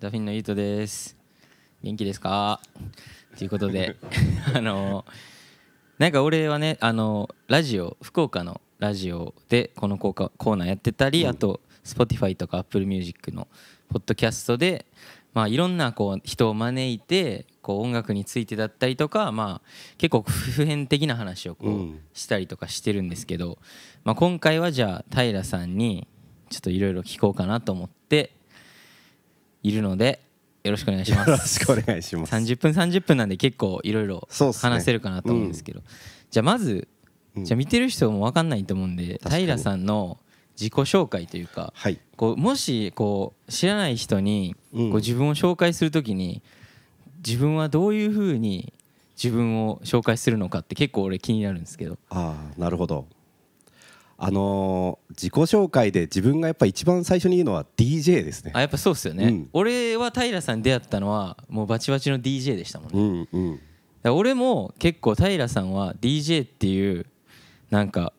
ダフィンのゆうとです。元気ですか？ということで あのなんか俺はねあのラジオ福岡のラジオでこのコーコーナーやってたり、あと Spotify とか Apple Music のポッドキャストでまあいろんなこう人を招いてこう音楽についてだったりとかまあ結構普遍的な話をこううん。したりとかしてるんですけど、まあ今回はじゃあ平さんにちょっといろいろ聞こうかなと思っているのでよろしくお願いしまよろすしくお願いします。30分30分なんで結構いろいろ話せるかなと思うんですけど、じゃあまず、うん。じゃあ見てる人も分かんないと思うんで平さんの自己紹介というかはい。こうもしこう知らない人にこうん。う自分を紹介するときに自分はどういうふうに自分を紹介するのかって結構俺気になるんですけど。ああ、なるほど。あのー自己紹介で自分がやっぱ一番最初に言うのは DJ ですね。あ。やっぱそうっすよね、うん。俺は平さんに出会ったのはもうバチバチの DJ でしたもんね。うんうん。俺も結構平さんは DJ っていうなんか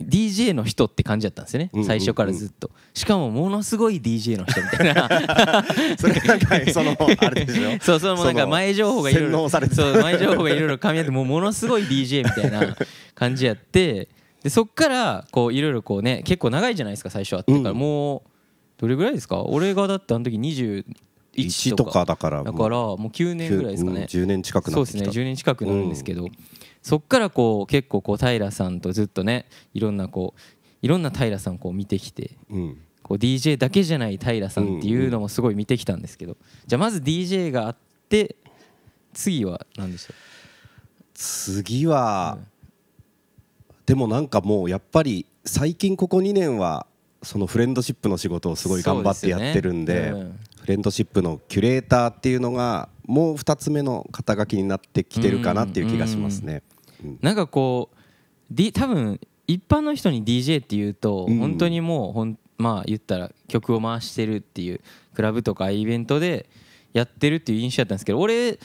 DJ の人って感じだったんですよね。最初からずっと。しかもものすごい DJ の人みたいな。それなんかそのあれですよ。そうそうもうなんか前情報がいろい洗ろそう前情報がいろいろ噛み合ってもうものすごい DJ みたいな感じやってでそっからこういろいろこうね結構長いじゃないですか最初あってから、うん。もうどれぐらいですか？俺がだってあの時21 1とか。とかだからだからもう9年ぐらいですかね、うん10年近くなそうですねた。10年近くなるんですけど、そっからこう結構こう平さんとずっとねいろんなこういろんな平さんをこう見てきて。うん。こう DJ だけじゃない平さんっていうのもすごい見てきたんですけど、じゃあまず DJ があって次は何でしょ次は、でもなんかもうやっぱり最近ここ2年はそのフレンドシップの仕事をすごい頑張ってやってるんでね。うん。フレンドシップのキュレーターっていうのがもう2つ目の肩書きになってきてるかなっていう気がしますね。うん。うなんかこう、D、多分一般の人に DJ っていうとうん。本当にもうほんまあ言ったら曲を回してるっていうクラブとかイベントでやってるっていう印象だったんですけど俺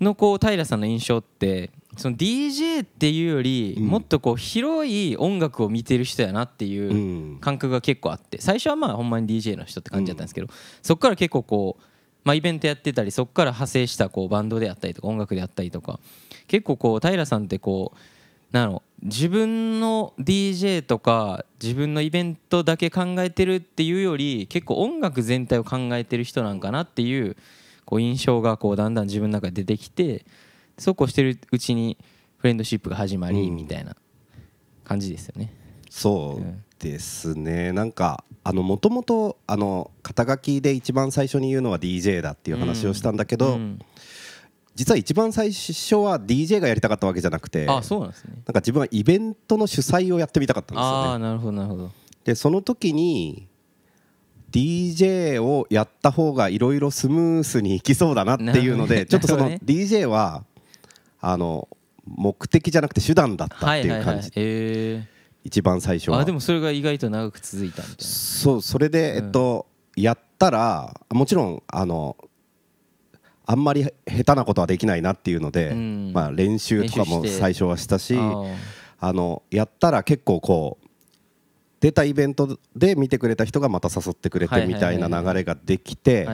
のこう平さんの印象ってその DJ っていうよりうん。もっとこう広い音楽を見てる人やなっていううん。感覚が結構あって最初はまあほんまに DJ の人って感じだったんですけど、そこから結構こう、まあ、イベントやってたりそこから派生したこうバンドであったりとか音楽であったりとか結構こう平さんってこうなんやろ自分の DJ とか自分のイベントだけ考えてるっていうより結構音楽全体を考えてる人なんかなっていうこう印象がこうだんだん自分の中で出てきてそうこうしてるうちにフレンドシップが始まりうんみたいな感じですよね。そうですねなんかあのもともとあの肩書きで一番最初に言うのは DJ だっていう話をしたんだけど、うん実は一番最初は DJ がやりたかったわけじゃなくてあそうなんですね。なんか自分はイベントの主催をやってみたかったんですよね。ああなるほどなるほど。でその時に DJ をやった方がいろいろスムースにいきそうだなっていうのなるほどねでちょっとその DJ はあの目的じゃなくて手段だったってはいうはい。感じ。え一番最初ー、は。あでもそれが意外と長く続いたみたいな。そうそれで、うん。えっとやったらもちろんあのあんまり下手なことはできないなっていうので、うん。まあ、練習とかも最初はしたしあのやったら結構こう出たイベントで見てくれた人がまた誘ってくれてみたいな流れができて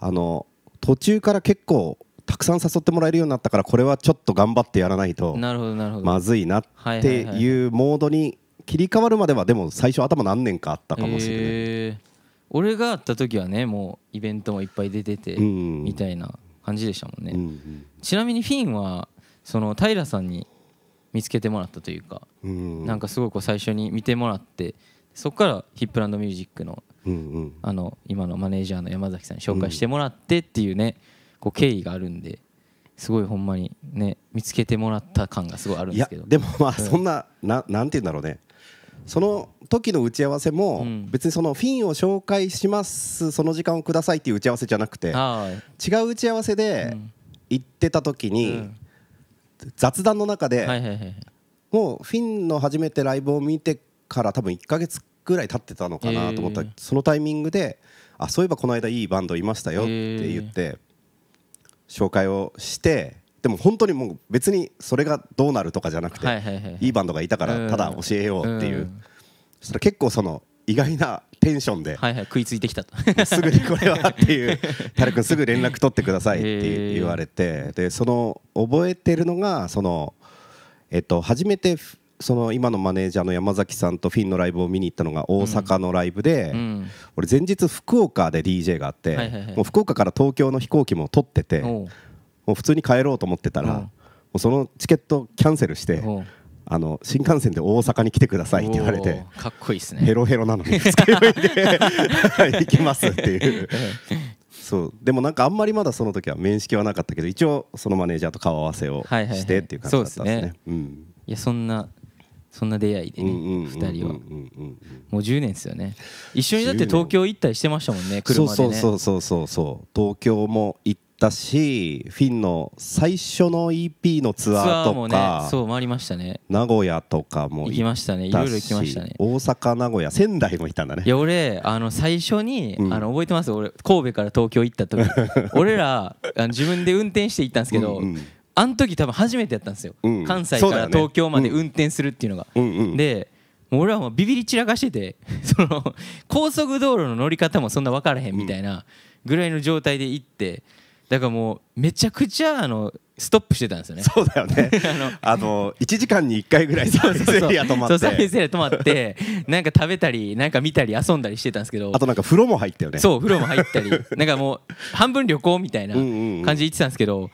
あの途中から結構たくさん誘ってもらえるようになったからこれはちょっと頑張ってやらないと。まずいなってはいいうモードに切り替わるまではでも最初頭何年かあったかもしれない。えー。俺が会った時はねもうイベントもいっぱい出てて、うん。みたいな感じでしたもんね、うんうん。ちなみにフィンはその平さんに見つけてもらったというか、うん。なんかすごいこう最初に見てもらってそこからヒップランドミュージックのうんうん。あの今のマネージャーの山崎さんに紹介してもらってっていうねこう経緯があるんですごいほんまにね見つけてもらった感がすごいあるんですけど。でもまあそんなななんて言うんだろうね。その時の打ち合わせもうん。別にそのフィンを紹介しますその時間をくださいっていう打ち合わせじゃなくてあ違う打ち合わせあ、でうん。行ってた時うにん。雑談の中はいでもうフィンの初めてライブを見てから多分1ヶ月ぐらい経ってたのかなと思った。そのタイミングであそういえばこの間いいバンドいましたよって言って紹介をしてでも本当にもう別にそれがどうなるとかじゃなくてはいはいはいい。いバンドがいたからただ教えようっていう、ん。そしたら結構その意外なテンションではいはい食いついてきたと。すぐにこれはっていう「タレ君すぐ連絡取ってください」って言われてでその覚えてるのがそのえっと初めてその今のマネージャーの山崎さんとフィンのライブを見に行ったのが大阪のライブで、うん。俺前日福岡で DJ があって、はいはいはい。もう福岡から東京の飛行機も取っててもおう。う普通に帰ろうと思ってたら、う。んもうそのチケットキャンセルしてあの新幹線で大阪に来てくださいって言われてかっこいいですね。ヘロヘロなのに二日酔いで 行きますっていう。そう。でもなんかあんまりまだその時は面識はなかったけど一応そのマネージャーと顔合わせをはいはいはい。してっていう感じだったんですそうですね。うん。いやそんなそんな出会いでねうんうんうんうん2人は。もう10年ですよね。一緒にだって東京行ったりしてましたもんね車でね。そうそうそうそうそう東京も行ったしフィンの最初の EP のツツアーアーもねとかそう回りましたね。名古屋とかも行きましたねいろいろ行きましたね。大阪名古屋仙台も行ったんだね。いや俺あの最初に、うん。あの覚えてます？俺神戸から東京行った時。俺らあの自分で運転して行ったんですけど、うんうんあの時多分初めてやったんですよ、うん。関西から東京まで運転するっていうのが、うんうん。で俺はもうビビり散らかしてて その高速道路の乗り方もそんな分からへんみたいなぐらいの状態で行ってだからもうめちゃくちゃあのストップしてたんですよね。そうだよね。あの1時間に1回ぐらいサービスエリア止まそうサービって。スエリア止まってなんか食べたりなんか見たり遊んだりしてたんですけど。あとなんか風呂も入ったよね。そう風呂も入ったり。なんかもう半分旅行みたいなうんうんうん。感じで言ってたんですけど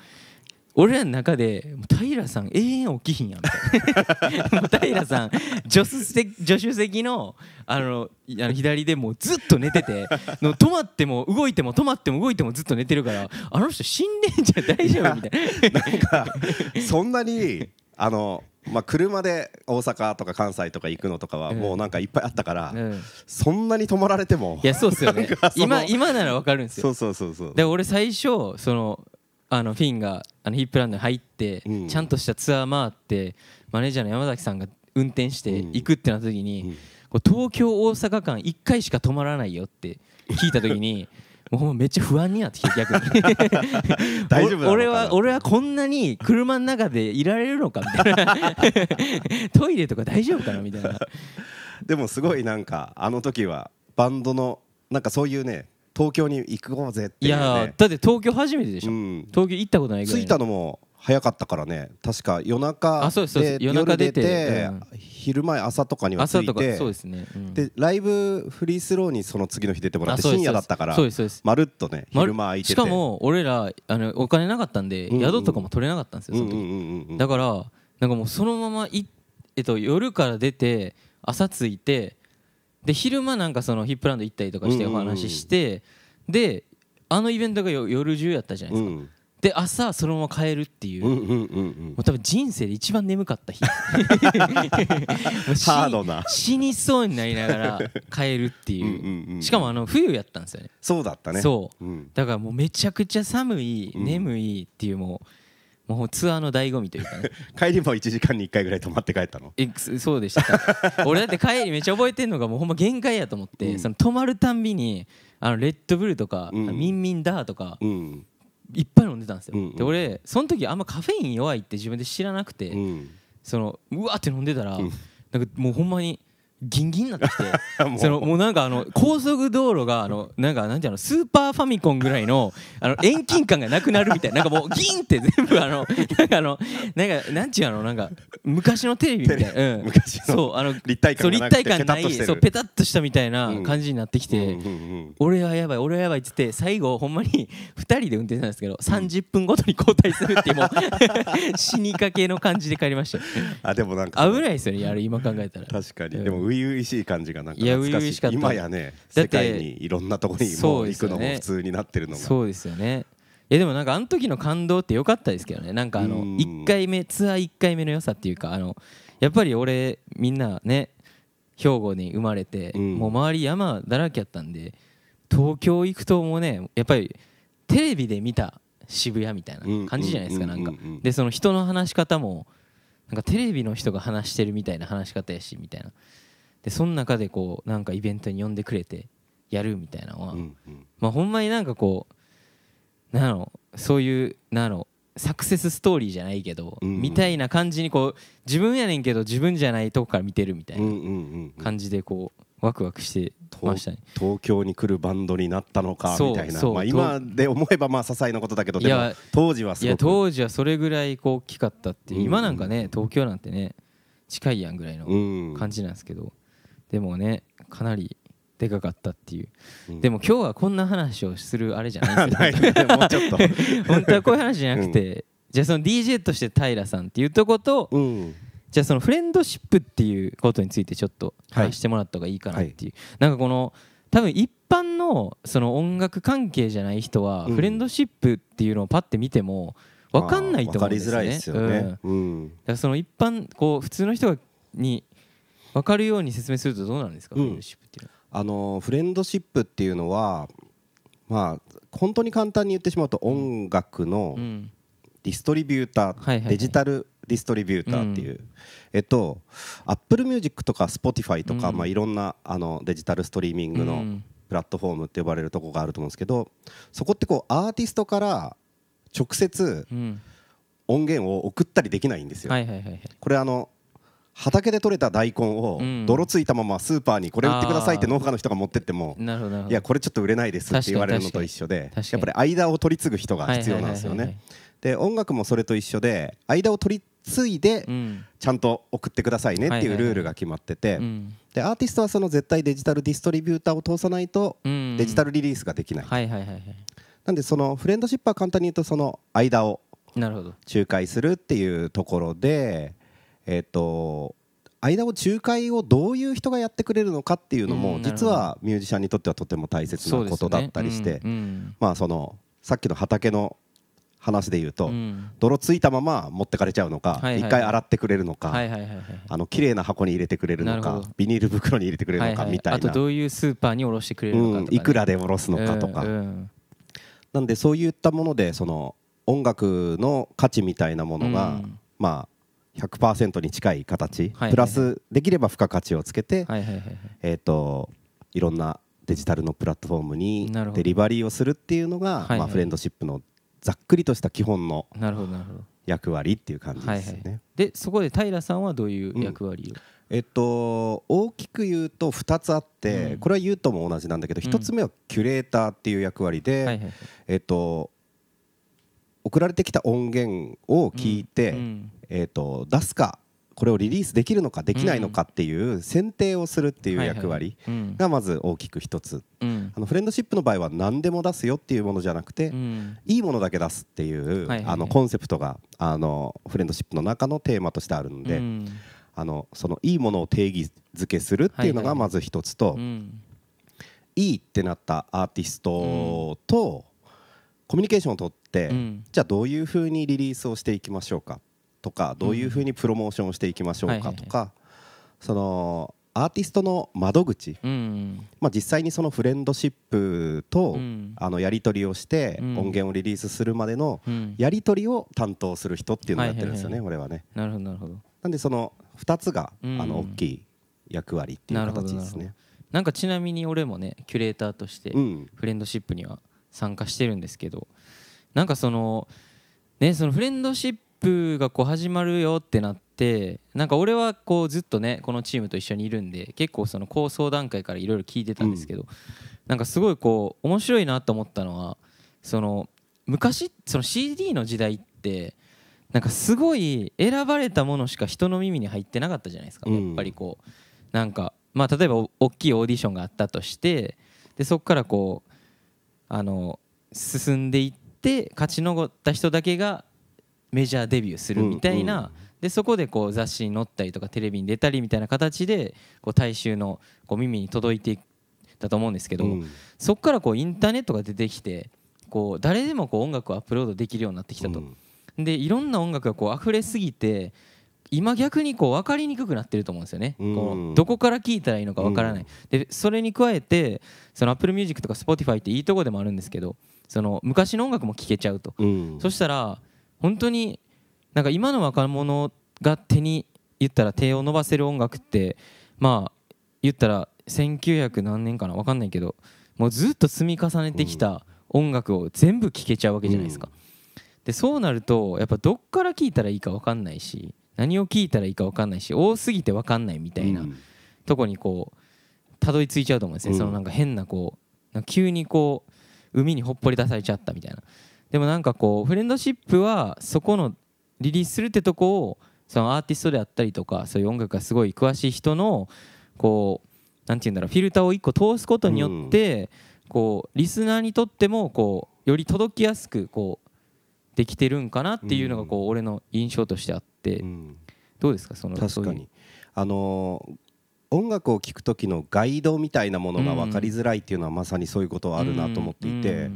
俺らの中で平さん永遠起きひんやん。平さん助手席助手席のあのいあの左でもうずっと寝てての止まっても動いても止まっても動いてもずっと寝てるからあの人死んでんじゃん大丈夫みたいな。なんかそんなにあのまあ車で大阪とか関西とか行くのとかはうん。もうなんかいっぱいあったから、うん。そんなに止まられてもいやそうっすよね。今今ならわかるんですよ。そうそうそうそう。で俺最初そのあのフィンがあのヒップランドに入って、うん。ちゃんとしたツアー回ってマネージャーの山崎さんが運転して行くってなった時に、うん。こう東京大阪間1回しか止まらないよって聞いた時に もうめっちゃ不安になってきて逆に。大丈夫俺は俺はこんなに車の中でいられるのかみたいな。トイレとか大丈夫かなみたいな。でもすごいなんかあの時はバンドのなんかそういうね東京に行こうぜっていういやだって東京初めてでしょ、うん。東京行ったことないぐらい着いたのも早かったからね。確か夜中あそうですそう。です夜中出てうん。昼前朝とかには着朝とかいてそうですね、うん。でライブフリースローにその次の日出てもらって深夜だったからそうですそうです。まるっとねま昼間空いてて。しかも俺らあのお金なかったんで、宿とかも取れなかったんですよその時、うんうんうんうんだからなんかもうそのままい、えっと、夜から出て朝着いてで昼間なんかそのヒップランド行ったりとかしてお話しして、であのイベントがよ夜中やったじゃないですか、うん。で朝そのまま帰るっていう、もう多分人生で一番眠かった日。ハードな。死にそうになりながら帰るっていう,、しかもあの冬やったんですよね。そうだったね。そう。うん。だからもうめちゃくちゃ寒い、うん。眠いっていうもうもうツアーの醍醐味というかね。帰りも1時間に1回ぐらい泊まって帰ったの？えそそうでした。俺だって帰りめっちゃ覚えてんのがもうほんま限界やと思って、うん。その泊まるたんびにあのレッドブルとか、うん。ミンミンダーとかうん。いっぱい飲んでたんですよ、うんうん。で俺その時あんまカフェイン弱いって自分で知らなくて、うん。そのうわって飲んでたら、うん。なんかもうほんまにギンギンになってきて。そのもうなんかあの高速道路があのなんかなんていうのスーパーファミコンぐらいのあの遠近感がなくなるみたいな。なんかもうギンって全部あのなんかあのなんかなんちゅうのなんか昔のテレビみたいな、うん、昔の。そうあの立体そう立感がなくて体感ないそうペタッとしたみたいな感じになってきて、うんうんうん俺はやばい俺はやばいっつって最後ほんまに2人で運転したんですけど30分ごとに交代するっていうもう 死にかけの感じで帰りました。よあでもなんか。危ないですよねあれ今考えたら。確かに、うん。でも初々しい感じがなんか懐かしいしか今やね世界にいろんなところにそもう行くのも普通になってるのが。そうですよね。いやでもなんかあの時の感動って良かったですけどね。なんかあのうん。1回目ツアー1回目の良さっていうかあのやっぱり俺みんなね兵庫に生まれて、うん。もう周り山だらけやったんで東京行くともうねやっぱりテレビで見た渋谷みたいな感じじゃないですかうんなん。かでその人の話し方もなんかテレビの人が話してるみたいな話し方やしみたいなでその中でこうなんかイベントに呼んでくれてやるみたいなのは、うんうん。まあほんまになんかこうなんやろそういうなんやろサクセスストーリーじゃないけど、うんうん。みたいな感じにこう自分やねんけど自分じゃないとこから見てるみたいな感じでこうワクワクしてましたね。東京に来るバンドになったのかみたいな、まあ、今で思えばまあ些細なことだけどでも当時はすごく。いや当時はそれぐらいこう大きかったっていう、今なんかね東京なんてね近いやんぐらいの感じなんですけど、でもねかなりでかかったっていう、うん、でも今日はこんな話をするあれじゃないですよ。もうちょっと。本当はこういう話じゃなくて、うん、じゃあその DJ として平さんっていうとこと、うん、じゃあそのフレンドシップっていうことについてちょっと話してもらった方がいいかなっていう、はい、なんかこの多分一般のその音楽関係じゃない人はフレンドシップっていうのをパッて見ても分かんないと思うんですよね。その一般こう普通の人に分かるように説明するとどうなんですか、 FRIENDSHIP. っていうのは。あの FRIENDSHIP. っていうのはまあ本当に簡単に言ってしまうと音楽のディストリビューター、デジタルディストリビューターっていう、えっと Apple Music とか Spotify とか、まあ、いろんなあのデジタルストリーミングのプラットフォームって呼ばれるとこがあると思うんですけどそこってこうアーティストから直接音源を送ったりできないんですよ。これあの畑で採れた大根を泥ついたままスーパーにこれ売ってくださいって農家の人が持ってってもいやこれちょっと売れないですって言われるのと一緒でやっぱり間を取り継ぐ人が必要なんですよね。で音楽もそれと一緒で間を取り継いでちゃんと送ってくださいねっていうルールが決まっててでアーティストはその絶対デジタルディストリビューターを通さないとデジタルリリースができない。なんでそのフレンドシップは簡単に言うとその間を仲介するっていうところで。えっ、と間を仲介をどういう人がやってくれるのかっていうのも実はミュージシャンにとってはとても大切なことだったりしてまあそのさっきの畑の話で言うと泥ついたまま持ってかれちゃうのか一回洗ってくれるのかあの綺麗な箱に入れてくれるのかビニール袋に入れてくれるのかみたいな。あとどういうスーパーに卸してくれるのかいくらで卸すのかとか。なんでそういったものでその音楽の価値みたいなものがまあ100%に近い形、プラスできれば付加価値をつけて、えー、といろんなデジタルのプラットフォームにデリバリーをするっていうのが、まあ、フレンドシップのざっくりとした基本の役割っていう感じですね。でそこで平さんはどういう役割を、うん、えっと、大きく言うと2つあって、うん、これは言うとも同じなんだけど、うん、1つ目はキュレーターっていう役割で、えっと、送られてきた音源を聞いて、えーと、出すかこれをリリースできるのかできないのかっていう選定をするっていう役割がまず大きく一つ、うん、あのフレンドシップの場合は何でも出すよっていうものじゃなくて、うん、いいものだけ出すっていう、あのコンセプトがあのフレンドシップの中のテーマとしてあるので、うん、あのそのいいものを定義づけするっていうのがまず一つと、いい。ってなったアーティストとコミュニケーションをとって、じゃあどういうふうにリリースをしていきましょうかとかどういうふうにプロモーションをしていきましょうかとかそのアーティストの窓口、まあ、実際にそのフレンドシップと、あのやり取りをして音源をリリースするまでのやり取りを担当する人っていうのをやってるんですよね、俺はね。なるほどなるほど。なんでその2つが、あの大きい役割っていう形ですね。なんかちなみに俺もねキュレーターとしてフレンドシップには参加してるんですけど、なんかそのねそのフレンドシッププがこう始まるよってなってなんか俺はこうずっとねこのチームと一緒にいるんで結構その構想段階からいろいろ聞いてたんですけど、うん、なんかすごいこう面白いなと思ったのはその昔その CD の時代ってなんかすごい選ばれたものしか人の耳に入ってなかったじゃないですか、やっぱりこう。なんかまあ例えば大きいオーディションがあったとしてでそこからこうあの進んでいって勝ち残った人だけがメジャーデビューするみたいな、うんうん、でそこでこう雑誌に載ったりとかテレビに出たりみたいな形でこう大衆のこう耳に届いていったと思うんですけど、うん、そこからこうインターネットが出てきてこう誰でもこう音楽をアップロードできるようになってきたと。うん、でいろんな音楽がこう溢れすぎて今逆にこう分かりにくくなってると思うんですよね、うん、こうどこから聴いたらいいのか分からない、うん、でそれに加えてその Apple Music とか Spotify っていいとこでもあるんですけどその昔の音楽も聴けちゃうと、うん、そしたら本当になんか今の若者が手に言ったら手を伸ばせる音楽ってまあ言ったら1900何年かな分かんないけどもうずっと積み重ねてきた音楽を全部聴けちゃうわけじゃないですか。でそうなるとやっぱどっから聴いたらいいか分かんないし何を聴いたらいいか分かんないし多すぎて分かんないみたいなとこにこうたどり着いちゃうと思うんですね、うん、そのなんか変なこう急にこう海にほっぽり出されちゃったみたいなでもなんかこうフレンドシップはそこのリリースするってとこをそのアーティストであったりとかそういう音楽がすごい詳しい人のこうなんて言うんだろうフィルターを1個通すことによって、こうリスナーにとってもこうより届きやすくこうできてるんかなっていうのがこう俺の印象としてあって、どうですか？その確かに。あの音楽を聴く時のガイドみたいなものが分かりづらいっていうのはまさにそういうことはあるなと思っていて、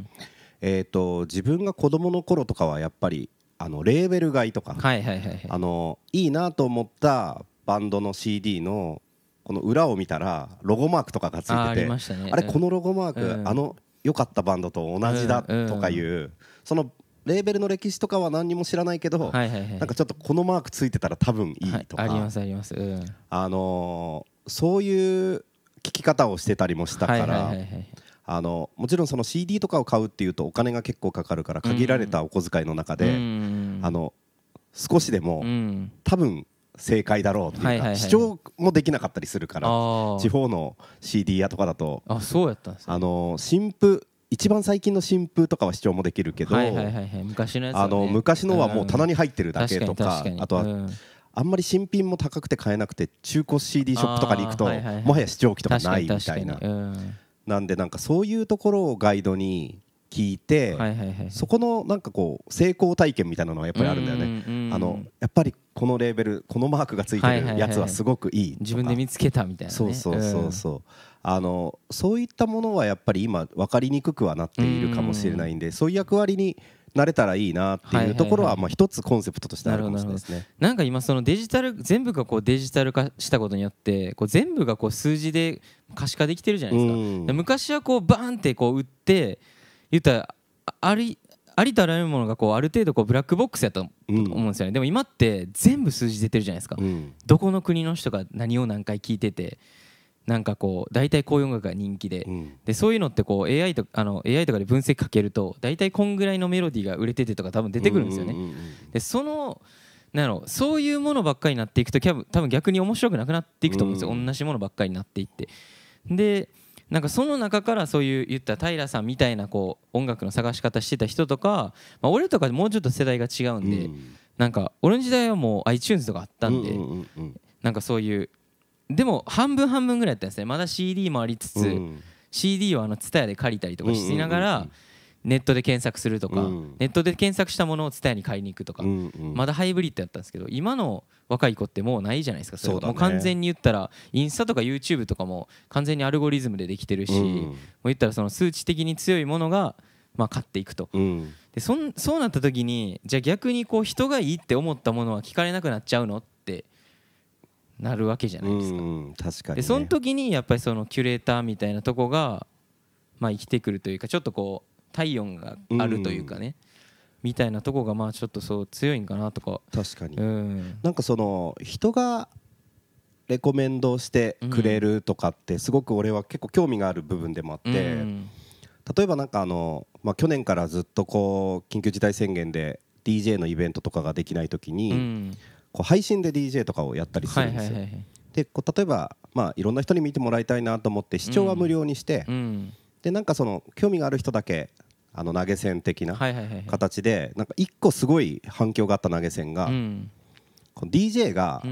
えー、と自分が子どもの頃とかはやっぱりあのレーベル買いとか、はいはいはいはい、あのいいなと思ったバンドの CD のこの裏を見たらロゴマークとかがついててあ,、れこのロゴマーク、あの良かったバンドと同じだとかいう、そのレーベルの歴史とかは何にも知らないけど、はいはいはい、なんかちょっとこのマークついてたら多分いいとか、ありますあります、あのそういう聞き方をしてたりもしたから、あのもちろんその CD とかを買うっていうとお金が結構かかるから限られたお小遣いの中で、あの少しでも、多分正解だろうっていうか、主張もできなかったりするから地方の CD 屋とかだとあそうやったんです、あの新譜一番最近の新譜とかは視聴もできるけど、昔のあの昔のはもう棚に入ってるだけとか、あとは、あんまり新品も高くて買えなくて中古 CD ショップとかに行くと、もはや視聴機とかないみたいな、なんでなんかそういうところをガイドに聞いて、そこのなんかこう成功体験みたいなのはやっぱりあるんだよね。あのやっぱりこのレーベルこのマークがついてるやつはすごくいい自分で見つけたみたいな、ね、そうそうそうそう、うん、あのそういったものはやっぱり今分かりにくくはなっているかもしれないんでそういう役割になれたらいいなっていうところはまあ一つコンセプトとしてあるかもしれないですね。なんか今そのデジタル全部がこうデジタル化したことによってこう全部がこう数字で可視化できてるじゃないですか。昔はこうバーンってこう打って言ったらありありとあらゆるものがこうある程度こうブラックボックスやと思うんですよね、うん、でも今って全部数字出てるじゃないですか、うん、どこの国の人が何を何回聞いててなんかこう大体こういう音楽が人気で。うん、でそういうのってこう AI とあの AI とかで分析かけると大体こんぐらいのメロディーが売れててとか多分出てくるんですよね。でそのなんやろそういうものばっかりになっていくと多分逆に面白くなくなっていくと思うんですよ、同じものばっかりになっていって。でなんかその中からそういう言った平さんみたいなこう音楽の探し方してた人とか、まあ、俺とかもうちょっと世代が違うんで、うん、なんか俺の時代はもう iTunes とかあったんで、なんかそういうでも半分半分ぐらいやったんですね。まだ CD もありつつ、うん、CD をあの TSUTAYA で借りたりとかしながら、ネットで検索するとか、うん、ネットで検索したものを TSUTAYA に買いに行くとか、うんうん、まだハイブリッドやったんですけど今の若い子ってもうないじゃないですかそれ、ね、もう完全に言ったらインスタとか YouTube とかも完全にアルゴリズムでできてるし、うん、もう言ったらその数値的に強いものがまあ買っていくと、うん、でそんそうなった時にじゃあ逆にこう人がいいって思ったものは聞かれなくなっちゃうのってなるわけじゃないですか。うん、確かに、ね、でその時にやっぱりそのキュレーターみたいなとこがまあ生きてくるというかちょっとこう体温があるというかね、うん、みたいなとこがまあちょっとそう強いんかなとか。確かに、うん、なんかその人がレコメンドしてくれるとかってすごく俺は結構興味がある部分でもあって、うん、例えばなんかあの、まあ、去年からずっとこう緊急事態宣言で DJ のイベントとかができない時に、こう配信で DJ とかをやったりするんですよ。でこう例えば、まあ、いろんな人に見てもらいたいなと思って視聴は無料にして、でなんかその興味がある人だけあの投げ銭的な形でなんか一個すごい反響があった投げ銭が、この DJ が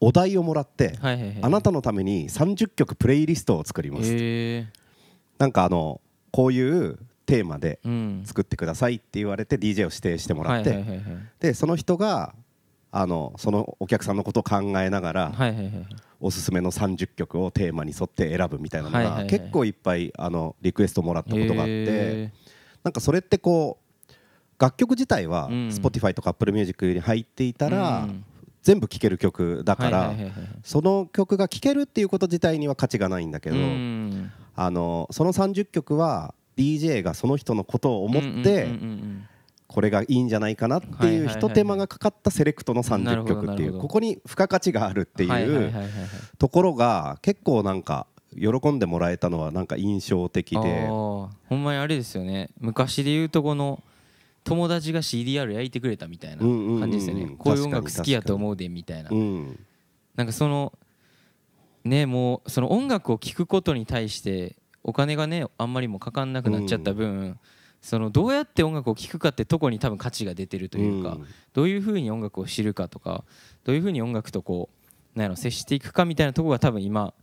お題をもらって、あなたのために30曲プレイリストを作ります、なんかあのこういうテーマで作ってくださいって言われて DJ を指定してもらって、でその人があのそのお客さんのことを考えながら、おすすめの30曲をテーマに沿って選ぶみたいなのが結構いっぱいあのリクエストもらったことがあってなんかそれってこう楽曲自体は Spotify とか Apple Music に入っていたら全部聴ける曲だからその曲が聴けるっていうこと自体には価値がないんだけどあのその30曲は DJ がその人のことを思ってこれがいいんじゃないかなっていうひと手間がかかったセレクトの30曲っていうここに付加価値があるっていうところが結構なんか喜んでもらえたのはなんか印象的で。ほんまにあれですよね。昔で言うとこの友達が CDR 焼いてくれたみたいな感じですよね。こういう音楽好きやと思うでみたいな。なんかそのねもうその音楽を聴くことに対してお金がねあんまりもかかんなくなっちゃった分、うん、そのどうやって音楽を聴くかってとこに多分価値が出てるというか、うん、どういうふうに音楽を知るかとかどういうふうに音楽とこうなんやろ接していくかみたいなとこが多分今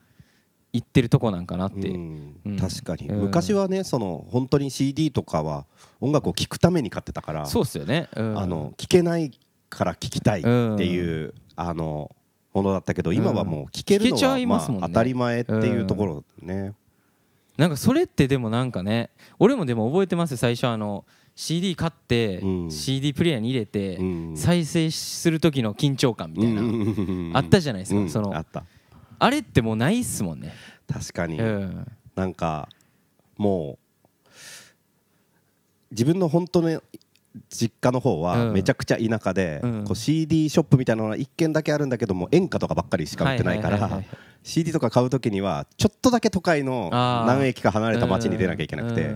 言ってるとこなんかなって、うん。うん、確かに、昔はねその本当に CD とかは音楽を聴くために買ってたからそうっすよね、あの聴けないから聴きたいっていう、あのものだったけど今はもう聴けるのは、まあ、当たり前っていうところね、なんかそれってでもなんかね俺もでも覚えてます最初あの CD 買って、うん、CD プレイヤーに入れて、再生する時の緊張感みたいな、あったじゃないですか、そのあれってもうないっすもんね。確かに、うん、なんかもう自分の本当の実家の方はめちゃくちゃ田舎で、こう CD ショップみたいなのが1軒だけあるんだけども演歌とかばっかりしか売ってないから CD とか買う時にはちょっとだけ都会の何駅か離れた町に出なきゃいけなくて。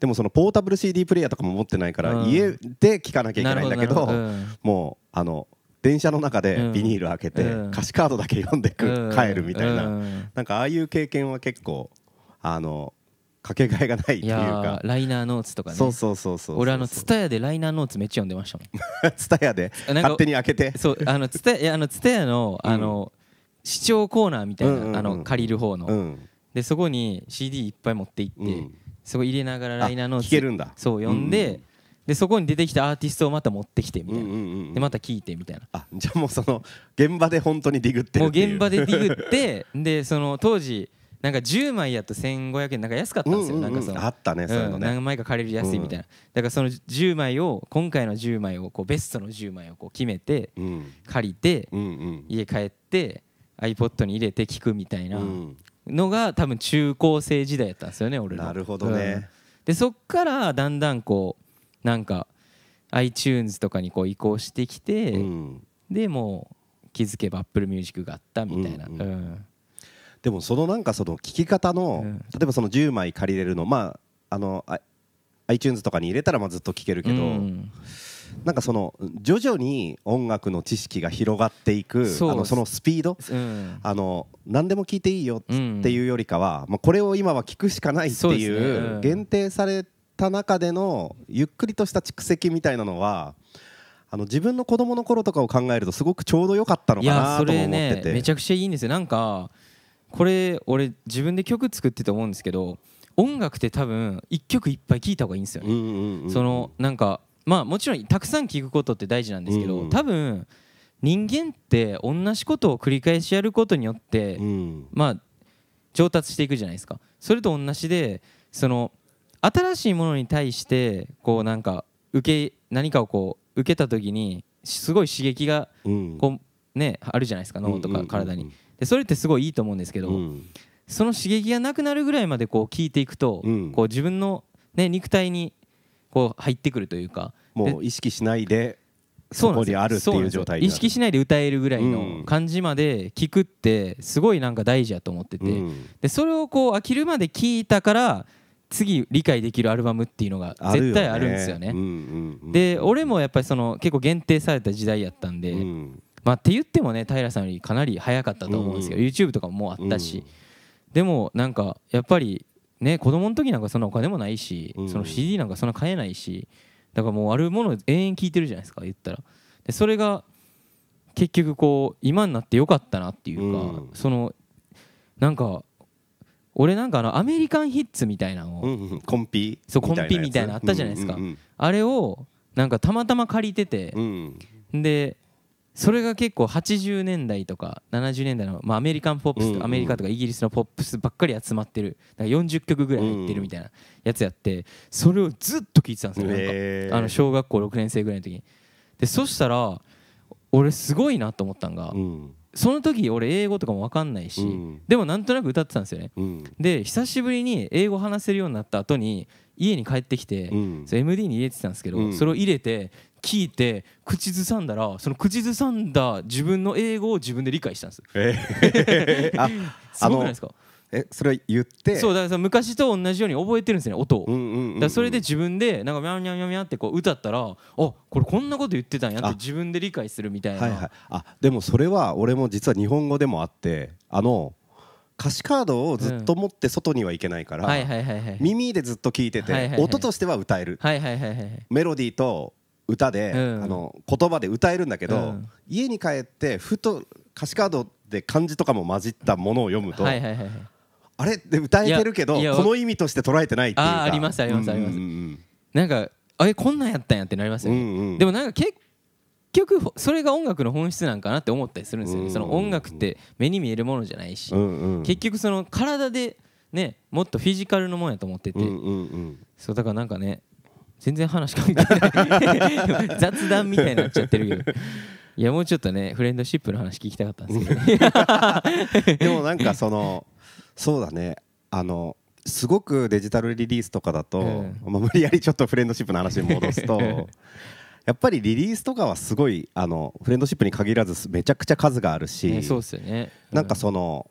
でもそのポータブル CD プレイヤーとかも持ってないから家で聴かなきゃいけないんだけどもうあの電車の中でビニール開けて歌詞カードだけ読んでく帰るみたいな。なんかああいう経験は結構あのかけがえがないっていうか。ライナーノーツとかね。そうそうそうそう俺あのツタヤでライナーノーツめっちゃ読んでましたもん。ツタヤで勝手に開けて。そうあのツタヤあのツタヤのあの、視聴コーナーみたいな、あの借りる方の、でそこに CD いっぱい持って行って、そこ入れながらライナーノーツ聞けるんだ。そう読んで、でそこに出てきたアーティストをまた持ってきてみたいな、でまた聞いてみたいな。あじゃあもうその現場で本当にディグってもう現場でディグってでその当時なんか10枚やと1500円なんか安かったんですよ、なんかそのあったね、そういうのね。何枚か借りる安いみたいな、だからその10枚を今回の10枚をこうベストの10枚をこう決めて、借りて、家帰って iPod に入れて聞くみたいなのが多分中高生時代やったんですよね俺の。なるほどね、でそっからだんだんこうなんか iTunes とかにこう移行してきて、でもう気づけば Apple Music があったみたいな、うんでもそのなんかその聞き方の、うん、例えばその10枚借りれるのまああの iTunes とかに入れたらまあずっと聴けるけど、うん、なんかその徐々に音楽の知識が広がっていくあのそのスピード、うん、あの何でも聞いていいよっていうよりかは、まあ、これを今は聞くしかないっていう限定された中でのゆっくりとした蓄積みたいなのはあの自分の子供の頃とかを考えるとすごくちょうど良かったのかなと思ってて、ね、めちゃくちゃいいんですよ。なんかこれ俺自分で曲作ってて思うんですけど音楽って多分一曲いっぱい聴いた方がいいんですよね。そのなんかまあもちろんたくさん聴くことって大事なんですけど、多分人間って同じことを繰り返しやることによって、まあ上達していくじゃないですか。それと同じでその新しいものに対してこうなんか受け何かをこう受けた時にすごい刺激がこうねあるじゃないですか脳とか体に。でそれってすごいいいと思うんですけど、うん、その刺激がなくなるぐらいまでこう聞いていくと、うん、こう自分の、ね、肉体にこう入ってくるというか。もう意識しないでそこにあるっていう状態意識しないで歌えるぐらいの感じまで聞くってすごいなんか大事やと思ってて、うん、でそれをこう飽きるまで聞いたから次理解できるアルバムっていうのが絶対あるんですよね。で俺もやっぱりその結構限定された時代やったんで、うん、まあって言ってもね平さんよりかなり早かったと思うんですけど、うん、YouTube とかももうあったし、うん、でもなんかやっぱりね子供の時なんかそんなお金もないし、うん、その CD なんかそんな買えないしだからもうあるもの延々聞いてるじゃないですか言ったら。でそれが結局こう今になってよかったなっていうか、そのなんか俺なんかあのアメリカンヒッツみたいなのを、うんうん、コンピそうコンピみたいなのあったじゃないですか、うんうんうん、あれをなんかたまたま借りてて、うん、でそれが結構80年代とか70年代の、まあ、アメリカンポップス、うんうん、アメリカとかイギリスのポップスばっかり集まってるなんか40曲ぐらい入ってるみたいなやつやってそれをずっと聴いてたんですよ、なんかあの小学校6年生ぐらいの時に。でそしたら俺すごいなと思ったんが、うん、その時俺英語とかも分かんないし、うん、でもなんとなく歌ってたんですよね、うん、で久しぶりに英語話せるようになった後に家に帰ってきて、うん、MD に入れてたんですけど、それを入れて聞いて口ずさんだらその口ずさんだ自分の英語を自分で理解したんです。えー、あすごくないですか？えそれは言って？そうだから昔と同じように覚えてるんですね音を、うんうんうん、だそれで自分でなんかミャンミャンミャンミャンってこう歌ったらあこれこんなこと言ってたんやって自分で理解するみたいな、はいはい、あでもそれは俺も実は日本語でもあってあの歌詞カードをずっと持って外には行けないから、はいはいはいはい耳でずっと聞いてて、はいはいはい音としては歌える、はいはいはいはい。メロディーと歌で、うん。あの言葉で歌えるんだけど、うん。家に帰ってふと歌詞カードで漢字とかも混じったものを読むと、はいはいはいはい。あれで歌えてるけどこの意味として捉えてないっていうか。ありますありますありますうんうんなんかあれこんなんやったんやってなりますよね、うんうん。でもなんか結局それが音楽の本質なんかなって思ったりするんですよね、うん。その音楽って目に見えるものじゃないし、うんうん。結局その体でねもっとフィジカルのもんやと思ってて、うんうんうん。そうだからなんかね全然話関係ない。雑談みたいになっちゃってるけど。いやもうちょっとねフレンドシップの話聞きたかったんですけどね。でもなんかそのそうだね。あのすごくデジタルリリースとかだと、うんまあ、無理やりちょっとフレンドシップの話に戻すと やっぱりリリースとかはすごいあのフレンドシップに限らずめちゃくちゃ数があるし、ねそうっすよね。なんかその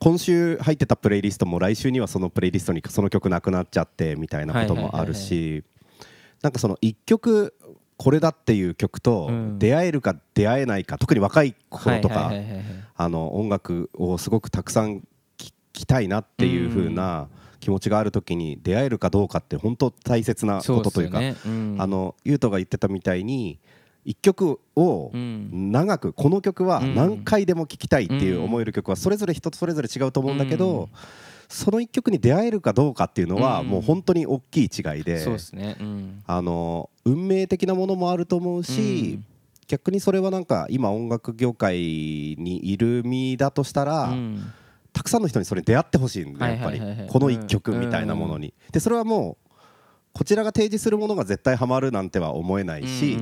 今週入ってたプレイリストも来週にはそのプレイリストにその曲なくなっちゃってみたいなこともあるしなんかその1曲これだっていう曲とうん出会えるか出会えないか特に若い頃とか音楽をすごくたくさん聴きたいなっていう風な気持ちがある時に出会えるかどうかって本当大切なことというかよね。うん。あの優斗が言ってたみたいに一曲をうん。長くこの曲はうん。何回でも聴きたいっていう思える曲はそれぞれ人それぞれ違うと思うんだけうん。どその一曲に出会えるかどうかっていうのはうん。もう本当に大きい違いでそうですね。うん。あの運命的なものもあると思うしうん。逆にそれはなんか今音楽業界にいる身だとしたらうん。たくさんの人にそれに出会ってほしいんでやっぱり。この一曲みたいなものに。でそれはもうこちらが提示するものが絶対ハマるなんては思えないし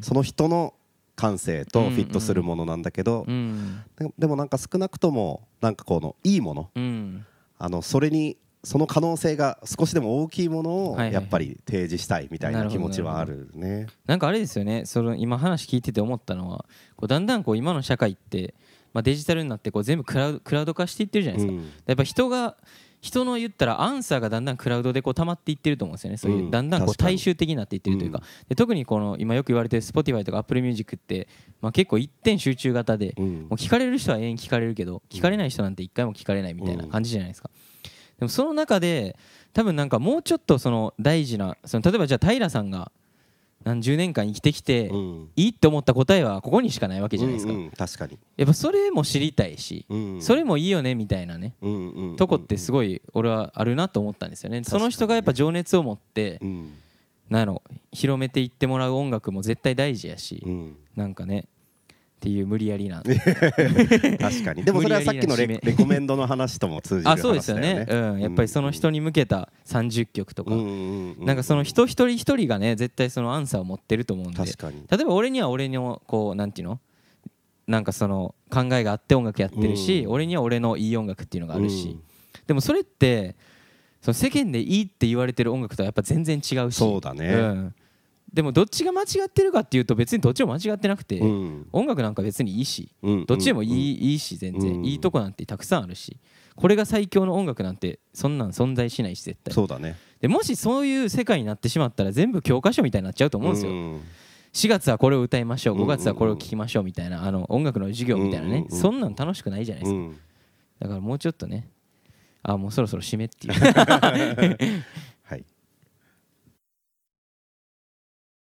その人の感性とフィットするものなんだけどうん。ででもなんか少なくともなんかこのいいものうん。あのそれにその可能性が少しでも大きいものをやっぱり提示したいみたいな気持ちはあるね。なんかあれですよね。その今話聞いてて思ったのはこうだんだんこう今の社会って、まあ、デジタルになってこう全部クラウドクラウド化していってるじゃないですか、うん。やっぱ人が人の言ったらアンサーがだんだんクラウドでこう溜まっていってると思うんですよね。そういううんだんだんこう大衆的になっていってるというか、で特にこの今よく言われてる Spotify とか Apple Music って、まあ、結構一点集中型で、うん。もう聞かれる人は永遠に聞かれるけど聞かれない人なんて一回も聞かれないみたいな感じじゃないですか、でもその中で多分なんかもうちょっとその大事なその例えばじゃあ平さんが何十年間生きてきて、うん。いいって思った答えはここにしかないわけじゃないですか、確かに、やっぱそれも知りたいし、うんそれもいいよねみたいなね、とこってすごい俺はあるなと思ったんですよね。その人がやっぱ情熱を持ってうん。なんやろ広めていってもらう音楽も絶対大事やし、うん。なんかねっていう無理やりな。確かに。でもそれはさっきのレレコメンドの話とも通じるね。あそうですよね、うん、やっぱりその人に向けた30曲とか、うんうんうなんかその人一人一人がね絶対そのアンサーを持ってると思うんで。確かに。例えば俺には俺のこうなんていうの？なんかその考えがあって音楽やってるし、うん俺には俺のいい音楽っていうのがあるし、でもそれってその世間でいいって言われてる音楽とはやっぱ全然違うし。そうだね。んでもどっちが間違ってるかっていうと別にどっちも間違ってなくて、うん。音楽なんか別にいいしうん。どっちでもいい,、いいし全然、うん。いいとこなんてたくさんあるしこれが最強の音楽なんてそんなん存在しないし絶対。そうだね。でもしそういう世界になってしまったら全部教科書みたいになっちゃうと思うんですよ、ん。4月はこれを歌いましょううん。うん5月はこれを聴きましょうみたいなあの音楽の授業みたいなね、そんなん楽しくないじゃないですか、うん。だからもうちょっとねあもうそろそろ締めっていう